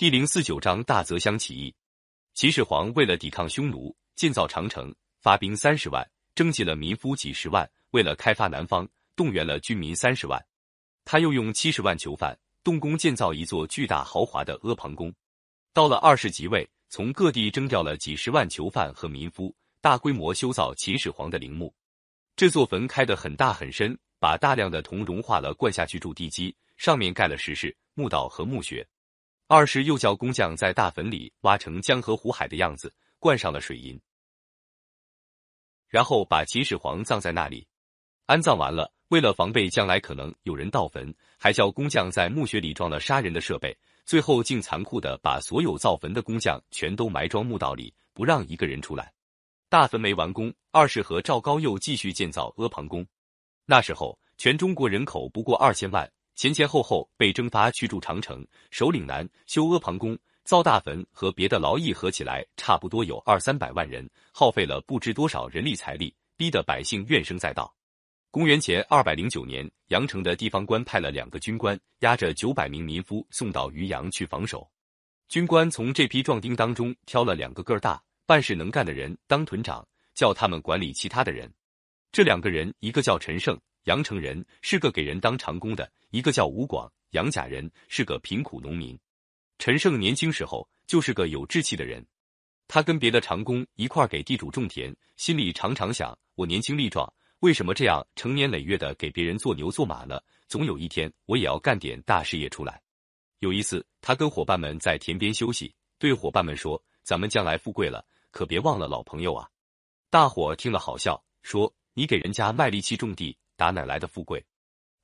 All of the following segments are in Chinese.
第零四九章大泽乡起义。秦始皇为了抵抗匈奴，建造长城，发兵三十万，征集了民夫几十万。为了开发南方，动员了军民三十万。他又用七十万囚犯，动工建造一座巨大豪华的阿房宫。到了二世即位，从各地征调了几十万囚犯和民夫，大规模修造秦始皇的陵墓。这座坟开得很大很深，把大量的铜融化了，灌下去筑地基，上面盖了石室、墓道和墓穴。二是又叫工匠在大坟里挖成江河湖海的样子，灌上了水银，然后把秦始皇葬在那里。安葬完了，为了防备将来可能有人盗坟，还叫工匠在墓穴里装了杀人的设备。最后竟残酷的把所有造坟的工匠全都埋装墓道里，不让一个人出来。大坟没完工，二是和赵高又继续建造阿房宫。那时候全中国人口不过二千万。前前后后被征发去筑长城、守岭南、修阿房宫、造大坟和别的劳役合起来，差不多有二三百万人，耗费了不知多少人力财力，逼得百姓怨声载道。公元前二百零九年，阳城的地方官派了两个军官，押着九百名民夫送到渔阳去防守。军官从这批壮丁当中挑了两个个儿大、办事能干的人当屯长，叫他们管理其他的人。这两个人，一个叫陈胜。阳城人是个给人当长工的，一个叫吴广，杨家人是个贫苦农民。陈胜年轻时候就是个有志气的人，他跟别的长工一块给地主种田，心里常常想：我年轻力壮，为什么这样成年累月的给别人做牛做马呢？总有一天我也要干点大事业出来。有一次，他跟伙伴们在田边休息，对伙伴们说：“咱们将来富贵了，可别忘了老朋友啊！”大伙听了好笑，说：“你给人家卖力气种地。”打哪来的富贵？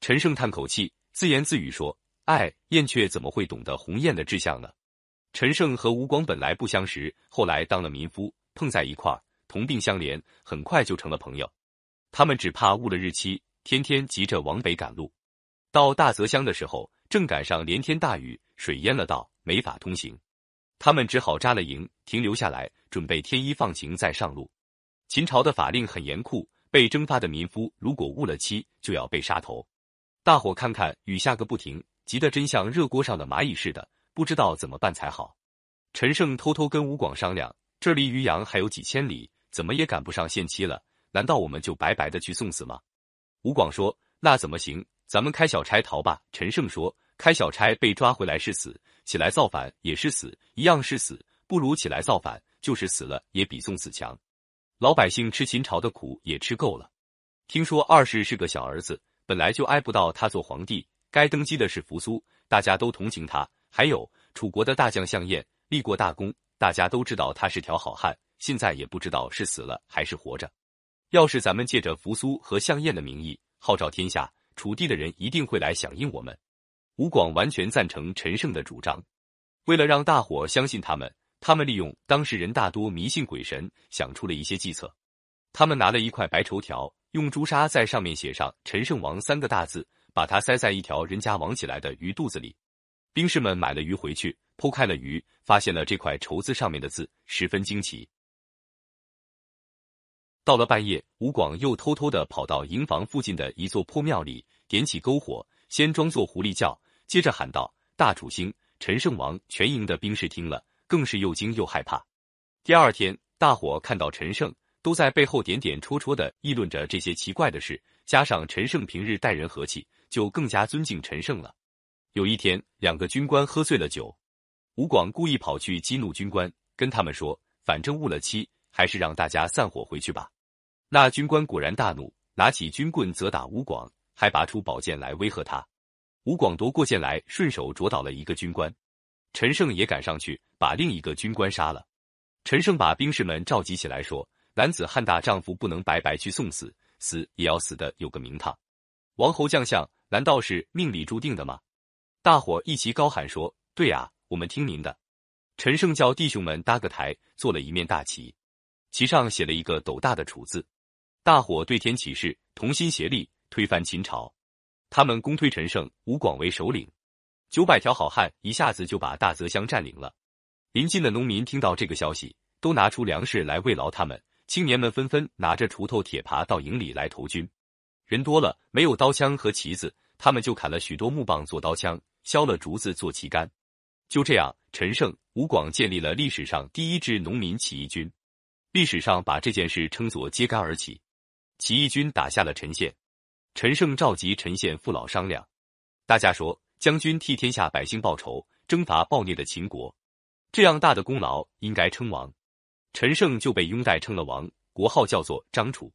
陈胜叹口气，自言自语说：“哎，燕雀怎么会懂得鸿雁的志向呢？”陈胜和吴广本来不相识，后来当了民夫，碰在一块儿，同病相怜，很快就成了朋友。他们只怕误了日期，天天急着往北赶路。到大泽乡的时候，正赶上连天大雨，水淹了道，没法通行。他们只好扎了营，停留下来，准备天一放晴再上路。秦朝的法令很严酷。被征发的民夫如果误了期，就要被杀头。大伙看看雨下个不停，急得真像热锅上的蚂蚁似的，不知道怎么办才好。陈胜偷偷跟吴广商量：“这离渔阳还有几千里，怎么也赶不上限期了，难道我们就白白的去送死吗？”吴广说：“那怎么行？咱们开小差逃吧。”陈胜说：“开小差被抓回来是死，起来造反也是死，一样是死，不如起来造反，就是死了也比送死强。”老百姓吃秦朝的苦也吃够了。听说二世是个小儿子，本来就挨不到他做皇帝，该登基的是扶苏，大家都同情他。还有楚国的大将项燕，立过大功，大家都知道他是条好汉，现在也不知道是死了还是活着。要是咱们借着扶苏和项燕的名义号召天下，楚地的人一定会来响应我们。吴广完全赞成陈胜的主张，为了让大伙相信他们。他们利用当时人大多迷信鬼神，想出了一些计策。他们拿了一块白绸条，用朱砂在上面写上“陈胜王”三个大字，把它塞在一条人家网起来的鱼肚子里。兵士们买了鱼回去，剖开了鱼，发现了这块绸子上面的字，十分惊奇。到了半夜，吴广又偷偷的跑到营房附近的一座破庙里，点起篝火，先装作狐狸叫，接着喊道：“大楚兴，陈胜王！”全营的兵士听了。更是又惊又害怕。第二天，大伙看到陈胜，都在背后点点戳戳的议论着这些奇怪的事。加上陈胜平日待人和气，就更加尊敬陈胜了。有一天，两个军官喝醉了酒，吴广故意跑去激怒军官，跟他们说：“反正误了期，还是让大家散伙回去吧。”那军官果然大怒，拿起军棍责打吴广，还拔出宝剑来威吓他。吴广夺过剑来，顺手啄倒了一个军官。陈胜也赶上去，把另一个军官杀了。陈胜把兵士们召集起来，说：“男子汉大丈夫，不能白白去送死，死也要死的有个名堂。王侯将相，难道是命里注定的吗？”大伙一齐高喊说：“对啊，我们听您的。”陈胜叫弟兄们搭个台，做了一面大旗，旗上写了一个斗大的楚字。大伙对天起誓，同心协力，推翻秦朝。他们公推陈胜、吴广为首领。九百条好汉一下子就把大泽乡占领了。邻近的农民听到这个消息，都拿出粮食来慰劳他们。青年们纷纷拿着锄头、铁耙到营里来投军。人多了，没有刀枪和旗子，他们就砍了许多木棒做刀枪，削了竹子做旗杆。就这样，陈胜、吴广建立了历史上第一支农民起义军，历史上把这件事称作揭竿而起。起义军打下了陈县，陈胜召集陈县父老商量，大家说将军替天下百姓报仇，征伐暴虐的秦国，这样大的功劳应该称王。陈胜就被拥戴称了王，国号叫做张楚。